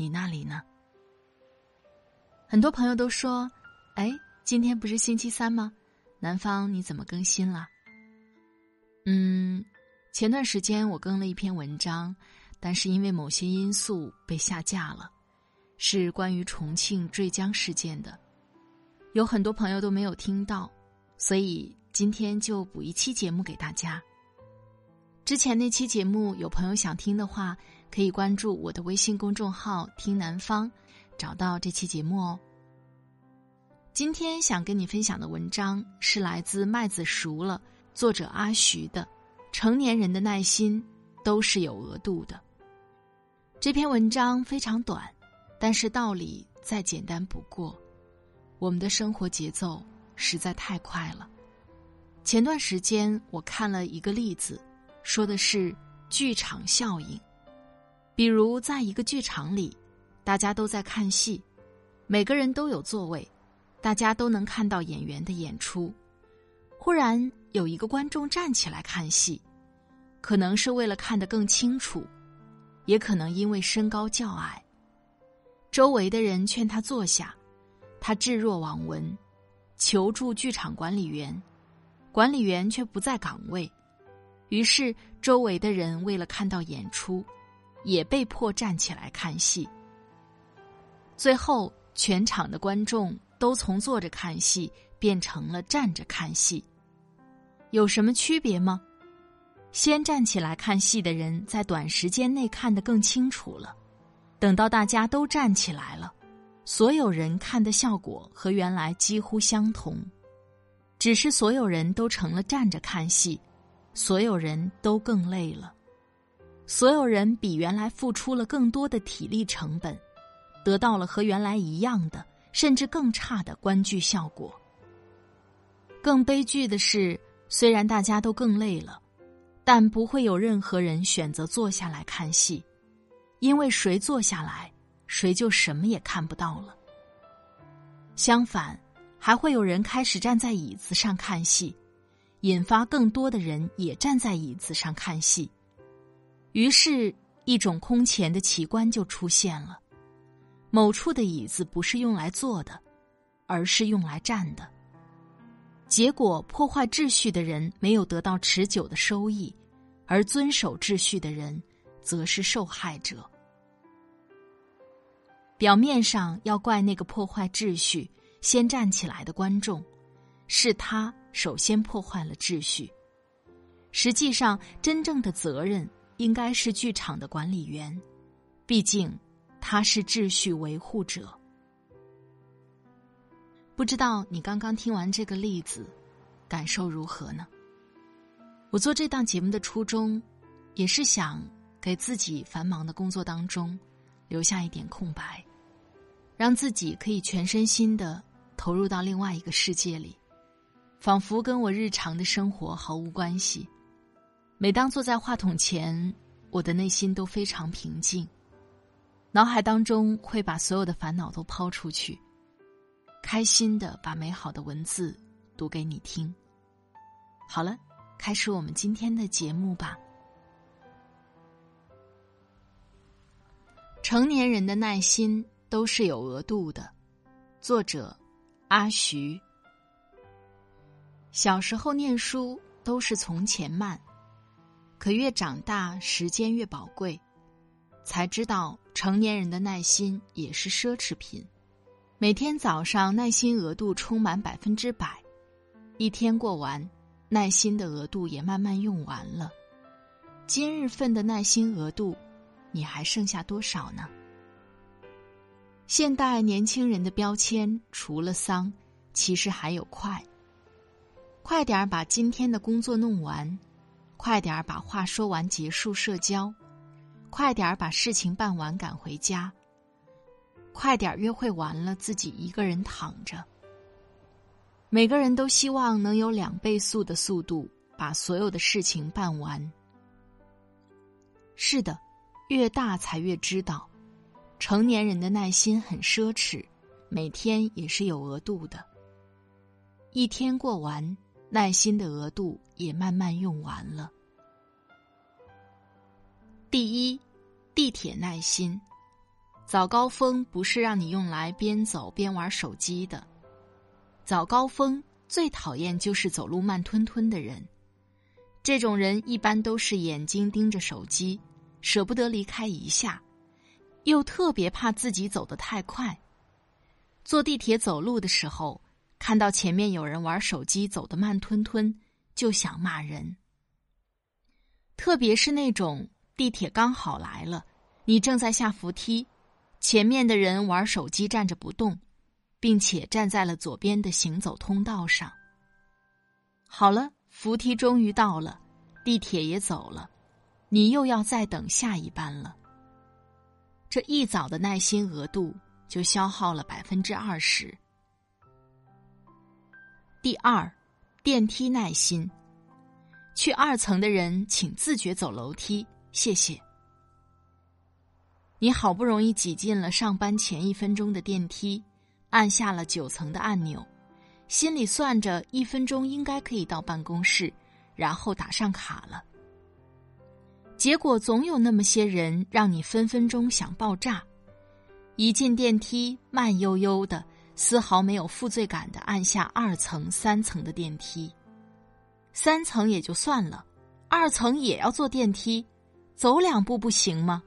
你那里呢？很多朋友都说：“哎，今天不是星期三吗？南方你怎么更新了？”嗯，前段时间我更了一篇文章，但是因为某些因素被下架了，是关于重庆坠江事件的，有很多朋友都没有听到，所以今天就补一期节目给大家。之前那期节目有朋友想听的话。可以关注我的微信公众号“听南方”，找到这期节目哦。今天想跟你分享的文章是来自麦子熟了，作者阿徐的《成年人的耐心都是有额度的》。这篇文章非常短，但是道理再简单不过。我们的生活节奏实在太快了。前段时间我看了一个例子，说的是剧场效应。比如，在一个剧场里，大家都在看戏，每个人都有座位，大家都能看到演员的演出。忽然有一个观众站起来看戏，可能是为了看得更清楚，也可能因为身高较矮。周围的人劝他坐下，他置若罔闻，求助剧场管理员，管理员却不在岗位。于是，周围的人为了看到演出。也被迫站起来看戏。最后，全场的观众都从坐着看戏变成了站着看戏。有什么区别吗？先站起来看戏的人在短时间内看得更清楚了。等到大家都站起来了，所有人看的效果和原来几乎相同，只是所有人都成了站着看戏，所有人都更累了。所有人比原来付出了更多的体力成本，得到了和原来一样的，甚至更差的观剧效果。更悲剧的是，虽然大家都更累了，但不会有任何人选择坐下来看戏，因为谁坐下来，谁就什么也看不到了。相反，还会有人开始站在椅子上看戏，引发更多的人也站在椅子上看戏。于是，一种空前的奇观就出现了：某处的椅子不是用来坐的，而是用来站的。结果，破坏秩序的人没有得到持久的收益，而遵守秩序的人则是受害者。表面上要怪那个破坏秩序、先站起来的观众，是他首先破坏了秩序。实际上，真正的责任。应该是剧场的管理员，毕竟他是秩序维护者。不知道你刚刚听完这个例子，感受如何呢？我做这档节目的初衷，也是想给自己繁忙的工作当中留下一点空白，让自己可以全身心的投入到另外一个世界里，仿佛跟我日常的生活毫无关系。每当坐在话筒前，我的内心都非常平静，脑海当中会把所有的烦恼都抛出去，开心的把美好的文字读给你听。好了，开始我们今天的节目吧。成年人的耐心都是有额度的，作者阿徐。小时候念书都是从前慢。可越长大，时间越宝贵，才知道成年人的耐心也是奢侈品。每天早上耐心额度充满百分之百，一天过完，耐心的额度也慢慢用完了。今日份的耐心额度，你还剩下多少呢？现代年轻人的标签除了丧，其实还有快。快点儿把今天的工作弄完，快点儿把话说完结束社交，快点儿把事情办完赶回家。快点约会完了，自己一个人躺着。每个人都希望能有两倍速的速度把所有的事情办完。是的，越大才越知道，成年人的耐心很奢侈，每天也是有额度的。一天过完，耐心的额度也慢慢用完了。第一，地铁耐心。早高峰不是让你用来边走边玩手机的。早高峰最讨厌就是走路慢吞吞的人，这种人一般都是眼睛盯着手机，舍不得离开一下，又特别怕自己走得太快。坐地铁走路的时候，看到前面有人玩手机走得慢吞吞，就想骂人。特别是那种地铁刚好来了，你正在下扶梯。前面的人玩手机站着不动，并且站在了左边的行走通道上。好了，扶梯终于到了，地铁也走了，你又要再等下一班了。这一早的耐心额度就消耗了百分之二十。第二，电梯耐心，去二层的人请自觉走楼梯，谢谢。你好不容易挤进了上班前一分钟的电梯，按下了九层的按钮，心里算着一分钟应该可以到办公室，然后打上卡了。结果总有那么些人让你分分钟想爆炸。一进电梯，慢悠悠的，丝毫没有负罪感的按下二层、三层的电梯。三层也就算了，二层也要坐电梯，走两步不行吗？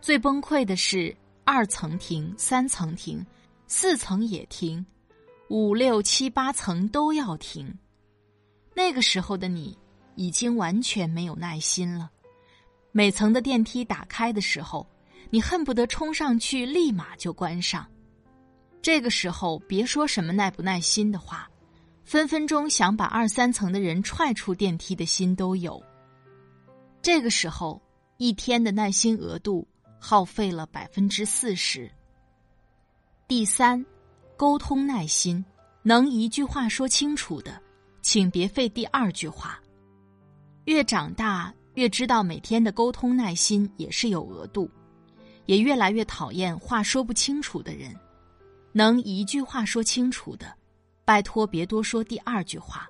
最崩溃的是，二层停，三层停，四层也停，五六七八层都要停。那个时候的你，已经完全没有耐心了。每层的电梯打开的时候，你恨不得冲上去立马就关上。这个时候，别说什么耐不耐心的话，分分钟想把二三层的人踹出电梯的心都有。这个时候，一天的耐心额度。耗费了百分之四十。第三，沟通耐心，能一句话说清楚的，请别费第二句话。越长大，越知道每天的沟通耐心也是有额度，也越来越讨厌话说不清楚的人。能一句话说清楚的，拜托别多说第二句话。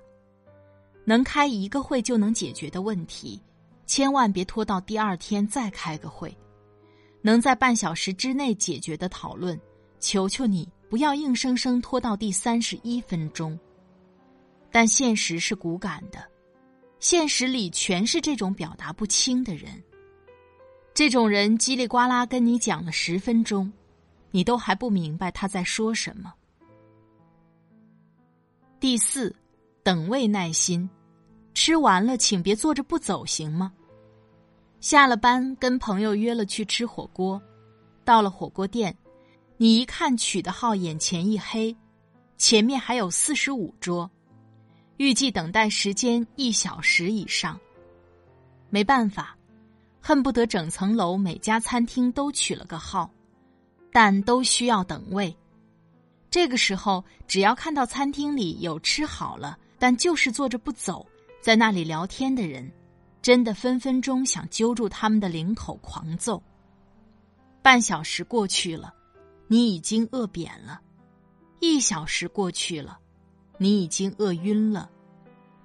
能开一个会就能解决的问题，千万别拖到第二天再开个会。能在半小时之内解决的讨论，求求你不要硬生生拖到第三十一分钟。但现实是骨感的，现实里全是这种表达不清的人。这种人叽里呱啦跟你讲了十分钟，你都还不明白他在说什么。第四，等位耐心，吃完了请别坐着不走，行吗？下了班，跟朋友约了去吃火锅，到了火锅店，你一看取的号，眼前一黑，前面还有四十五桌，预计等待时间一小时以上。没办法，恨不得整层楼每家餐厅都取了个号，但都需要等位。这个时候，只要看到餐厅里有吃好了但就是坐着不走，在那里聊天的人。真的分分钟想揪住他们的领口狂揍。半小时过去了，你已经饿扁了；一小时过去了，你已经饿晕了；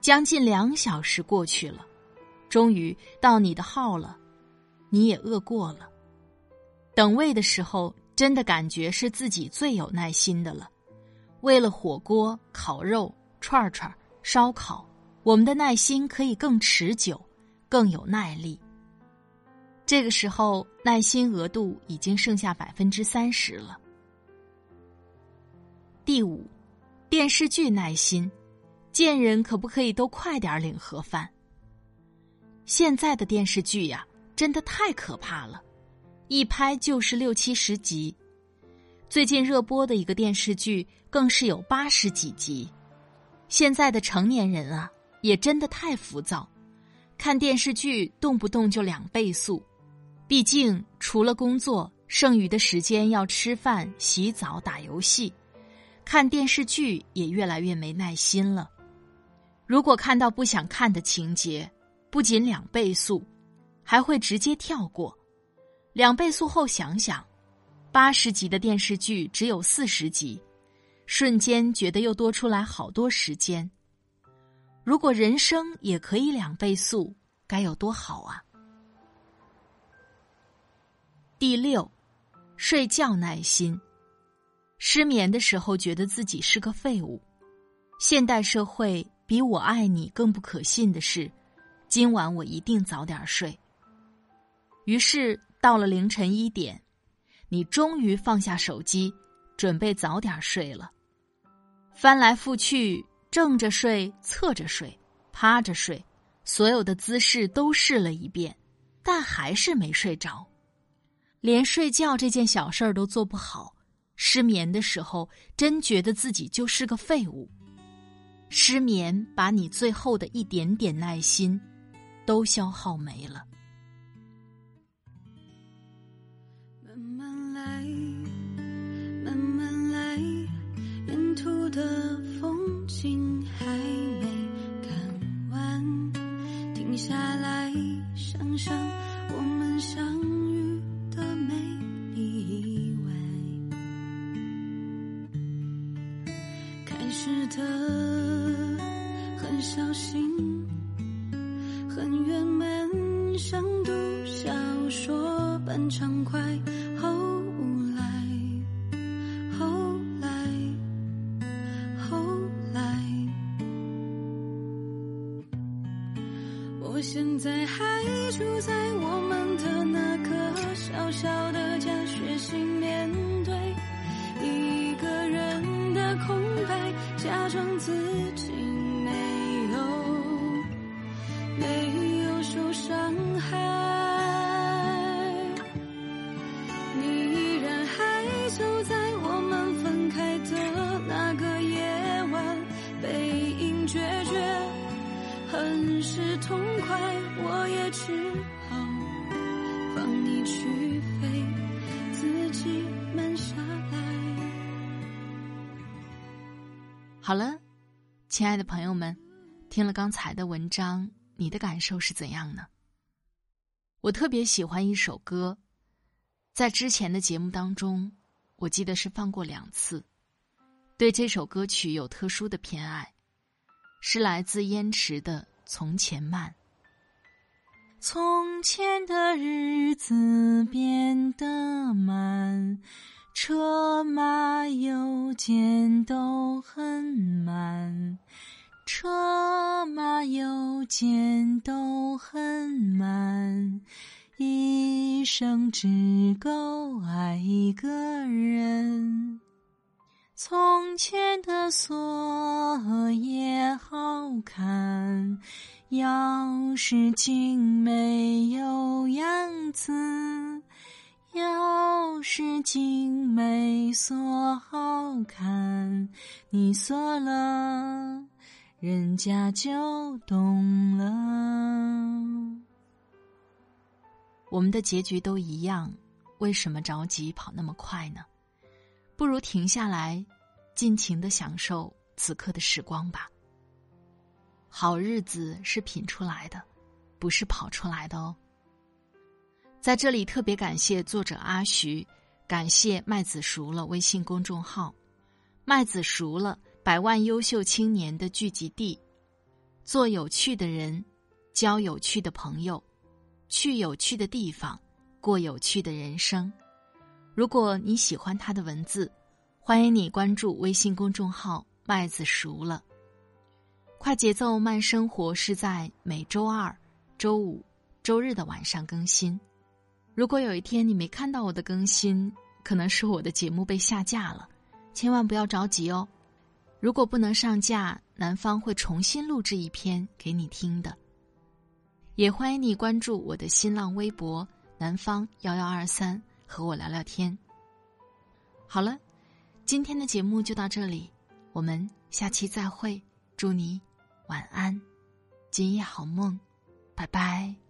将近两小时过去了，终于到你的号了，你也饿过了。等位的时候，真的感觉是自己最有耐心的了。为了火锅、烤肉、串串、烧烤，我们的耐心可以更持久。更有耐力。这个时候耐心额度已经剩下百分之三十了。第五，电视剧耐心，见人可不可以都快点领盒饭？现在的电视剧呀，真的太可怕了，一拍就是六七十集。最近热播的一个电视剧更是有八十几集。现在的成年人啊，也真的太浮躁，看电视剧动不动就两倍速。毕竟除了工作，剩余的时间要吃饭、洗澡、打游戏，看电视剧也越来越没耐心了。如果看到不想看的情节，不仅两倍速，还会直接跳过。两倍速后想想，八十集的电视剧只有四十集，瞬间觉得又多出来好多时间。如果人生也可以两倍速，该有多好啊！第六，睡觉耐心。失眠的时候觉得自己是个废物。现代社会比我爱你更不可信的是。今晚我一定早点睡。于是到了凌晨一点，你终于放下手机，准备早点睡了。翻来覆去，正着睡、侧着睡、趴着睡，所有的姿势都试了一遍，但还是没睡着。连睡觉这件小事儿都做不好，失眠的时候真觉得自己就是个废物。失眠把你最后的一点点耐心。都消耗没了。慢慢来，慢慢来，沿途的风景还没看完，停下来想想我们相遇的美丽意外，开始的很小心。很圆满，像读小说般畅快。后好了，亲爱的朋友们，听了刚才的文章，你的感受是怎样呢？我特别喜欢一首歌，在之前的节目当中，我记得是放过两次，对这首歌曲有特殊的偏爱，是来自燕池的。从前慢，从前的日子变得慢，车马邮件都很慢，车马邮件都很慢，一生只够爱一个人。从前的锁也好看，钥匙精美有样子，要是精美锁好看，你锁了，人家就懂了。我们的结局都一样，为什么着急跑那么快呢？不如停下来。尽情的享受此刻的时光吧。好日子是品出来的，不是跑出来的哦。在这里特别感谢作者阿徐，感谢麦子熟了微信公众号，麦子熟了百万优秀青年的聚集地，做有趣的人，交有趣的朋友，去有趣的地方，过有趣的人生。如果你喜欢他的文字。欢迎你关注微信公众号“麦子熟了”。快节奏慢生活是在每周二、周五、周日的晚上更新。如果有一天你没看到我的更新，可能是我的节目被下架了，千万不要着急哦。如果不能上架，南方会重新录制一篇给你听的。也欢迎你关注我的新浪微博“南方幺幺二三”，和我聊聊天。好了，今天的节目就到这里，我们下期再会。祝你晚安，今夜好梦，拜拜。